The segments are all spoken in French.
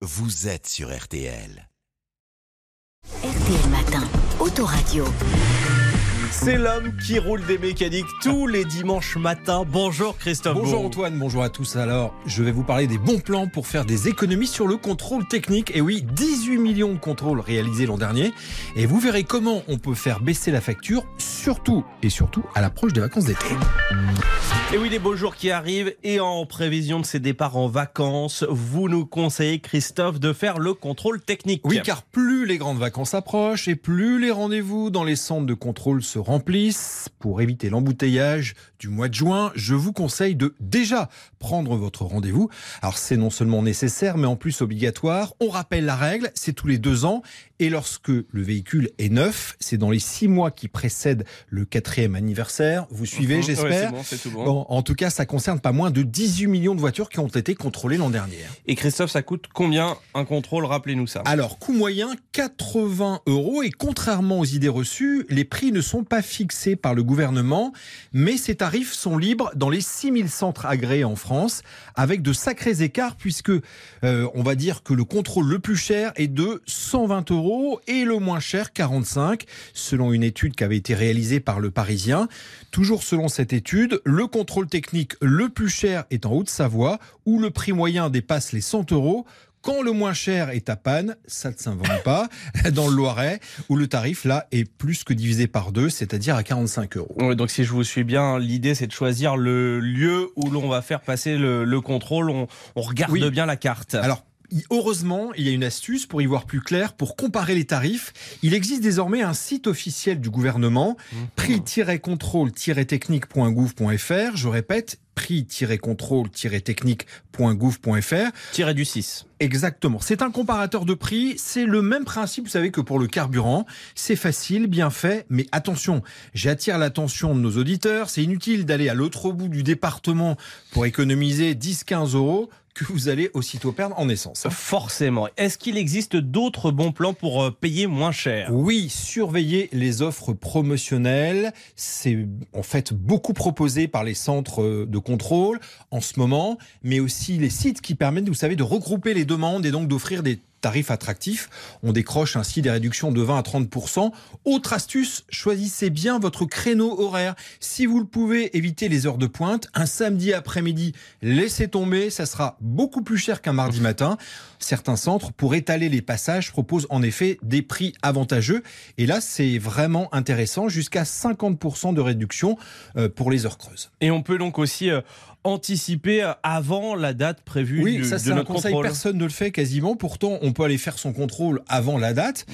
vous êtes sur RTL. RTL Matin, Autoradio. C'est l'homme qui roule des mécaniques tous les dimanches matins. Bonjour Christophe. Bonjour. Antoine, bonjour à tous. Alors, je vais vous parler des bons plans pour faire des économies sur le contrôle technique. Et oui, 18 millions de contrôles réalisés l'an dernier. Et vous verrez comment on peut faire baisser la facture, surtout et surtout à l'approche des vacances d'été. Et oui, les beaux jours qui arrivent et en prévision de ces départs en vacances, vous nous conseillez Christophe de faire le contrôle technique. Oui, car plus les grandes vacances approchent et plus les rendez-vous dans les centres de contrôle se remplissent, pour éviter l'embouteillage du mois de juin, je vous conseille de déjà prendre votre rendez-vous. Alors c'est non seulement nécessaire, mais en plus obligatoire. On rappelle la règle, c'est tous les deux ans. Et lorsque le véhicule est neuf, c'est dans les six mois qui précèdent le quatrième anniversaire. Vous suivez, Mhm. j'espère Ouais, c'est bon, c'est tout bon. Bon, en tout cas, ça concerne pas moins de 18 millions de voitures qui ont été contrôlées l'an dernier. Et Christophe, ça coûte combien un contrôle? Rappelez-nous ça. Alors, coût moyen 80 euros. Et contrairement aux idées reçues, les prix ne sont pas fixés par le gouvernement, mais ces tarifs sont libres dans les 6000 centres agréés en France, avec de sacrés écarts, puisque euh, on va dire que le contrôle le plus cher est de 120 euros et le moins cher 45, selon une étude qui avait été réalisée par le Parisien. Toujours selon cette étude, le contrôle technique le plus cher est en Haute-Savoie, où le prix moyen dépasse les 100 euros. Quand le moins cher est à panne, ça ne s'invente pas, dans le Loiret, où le tarif, là, est plus que divisé par deux, c'est-à-dire à 45 euros. Donc si je vous suis bien, l'idée c'est de choisir le lieu où l'on va faire passer le, le contrôle. On, on regarde Oui. bien la carte. Alors, heureusement, il y a une astuce pour y voir plus clair, pour comparer les tarifs. Il existe désormais un site officiel du gouvernement, prix-contrôle-technique.gouv.fr. Je répète, prix-contrôle-technique.gouv.fr. Du 6. Exactement. C'est un comparateur de prix. C'est le même principe, vous savez, que pour le carburant. C'est facile, bien fait, mais attention, j'attire l'attention de nos auditeurs. C'est inutile d'aller à l'autre bout du département pour économiser 10-15 euros que vous allez aussitôt perdre en essence. Forcément. Est-ce qu'il existe d'autres bons plans pour euh, payer moins cher? Oui, surveiller les offres promotionnelles. C'est en fait beaucoup proposé par les centres euh, de contrôle en ce moment, mais aussi les sites qui permettent, vous savez, de regrouper les demandes et donc d'offrir des tarifs attractifs. On décroche ainsi des réductions de 20 à 30% Autre astuce, choisissez bien votre créneau horaire. Si vous le pouvez, évitez les heures de pointe. Un samedi après-midi, laissez tomber, ça sera beaucoup plus cher qu'un mardi matin. Certains centres, pour étaler les passages, proposent en effet des prix avantageux. Et là, c'est vraiment intéressant, jusqu'à 50% de réduction euh, pour les heures creuses. Et on peut donc aussi euh, anticiper euh, avant la date prévue Oui, du- ça de c'est un conseil, contrôle. personne ne le fait quasiment. Pourtant, on peut aller faire son contrôle avant la date.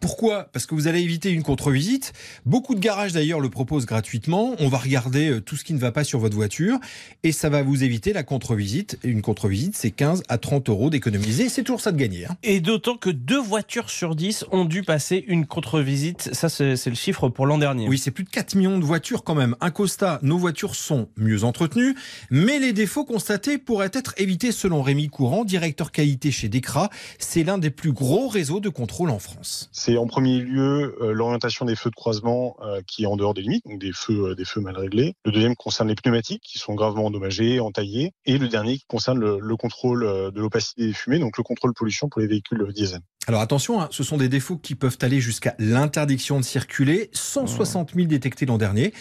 Pourquoi? Parce que vous allez éviter une contre-visite. Beaucoup de garages d'ailleurs le proposent gratuitement. On va regarder euh, tout ce qui ne va pas sur votre voiture et ça va vous éviter la contre-visite. Et Une contre-visite, c'est 15 à 30 euros d'économiser. C'est toujours ça de gagner. hein. Et d'autant que deux voitures sur dix ont dû passer une contre-visite. Ça, c'est c'est le chiffre pour l'an dernier. Oui, c'est plus de 4 millions de voitures quand même. Un Costa, nos voitures sont mieux entretenues, mais les défauts constatés pourraient être évités selon Rémi Courant, directeur qualité chez Decra. C'est l'un des plus gros réseaux de contrôle en France. C'est en premier lieu euh, l'orientation des feux de croisement euh, qui est en dehors des limites, donc des feux, euh, des feux mal réglés. Le deuxième concerne les pneumatiques qui sont gravement endommagés, entaillés. Et le dernier qui concerne le, le contrôle de l'opacité des fumées, donc le contrôle pollution pour les véhicules diesel. Alors attention, hein, ce sont des défauts qui peuvent aller jusqu'à l'interdiction de circuler, 160 000 détectés l'an dernier,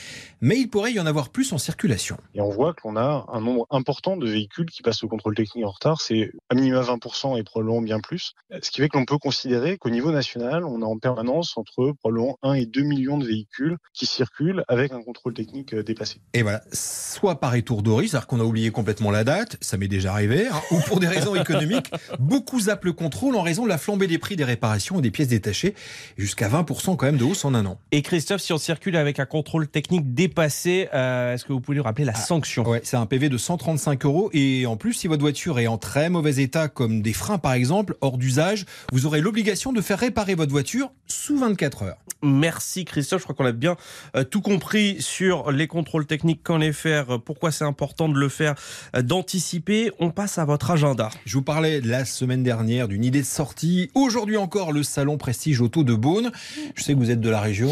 mais il pourrait y en avoir plus en circulation. Et on voit que l'on a un nombre important de véhicules qui passent au contrôle technique en retard. C'est à minima 20% et probablement bien plus. Ce qui fait que l'on peut considérer qu'au niveau national, on a en permanence entre probablement 1 et 2 millions de véhicules qui circulent avec un contrôle technique euh, dépassé. Et voilà, soit par étourderie, c'est-à-dire qu'on a oublié complètement la date, ça m'est déjà arrivé, hein, ou pour des raisons économiques, beaucoup zappent le contrôle en raison de la flambée des prix des réparations et des pièces détachées, jusqu'à 20% quand même de hausse en un an. Et Christophe, si on circule avec un contrôle technique dépassé, euh, est-ce que vous pouvez lui rappeler la sanction? Ouais, c'est un PV de 135 euros et en plus, si votre voiture est en très mauvais état, comme des freins par exemple, hors d'usage, vous aurez l'obligation de faire réparer votre voiture sous 24 heures. Merci Christophe, je crois qu'on a bien euh, tout compris sur les contrôles techniques, qu'en est faire, euh, pourquoi c'est important de le faire, euh, d'anticiper. On passe à votre agenda. Je vous parlais la semaine dernière d'une idée de sortie. Aujourd'hui encore, le salon Prestige Auto de Beaune. Je sais que vous êtes de la région.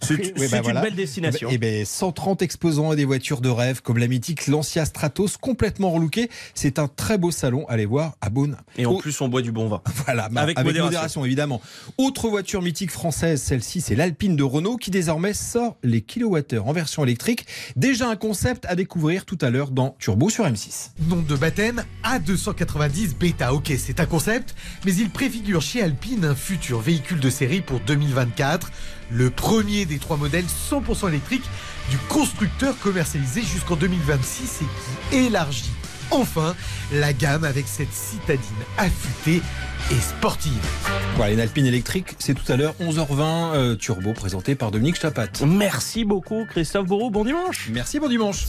C'est une belle destination. Et ben, 130 exposants et des voitures de rêve comme la mythique Lancia Stratos complètement relookée. C'est un très beau salon. Allez voir à Beaune. Et en plus, on boit du bon vin. Voilà, avec, modération. évidemment. Autre voiture mythique française, celle-ci, c'est l'Alpine de Renault qui désormais sort les kilowattheures en version électrique. Déjà un concept à découvrir tout à l'heure dans Turbo sur M6. Nom de baptême A290 Beta. Ok, c'est un concept, mais il préfigure chez Alpine un futur véhicule de série pour 2024. Le premier des trois modèles 100% électriques du constructeur commercialisé jusqu'en 2026 et qui élargit enfin la gamme avec cette citadine affûtée et sportive. Voilà, une Alpine électrique, c'est tout à l'heure 11h20 euh, Turbo présenté par Dominique Chapat. Merci beaucoup Christophe Bourreau, bon dimanche. Merci, bon dimanche.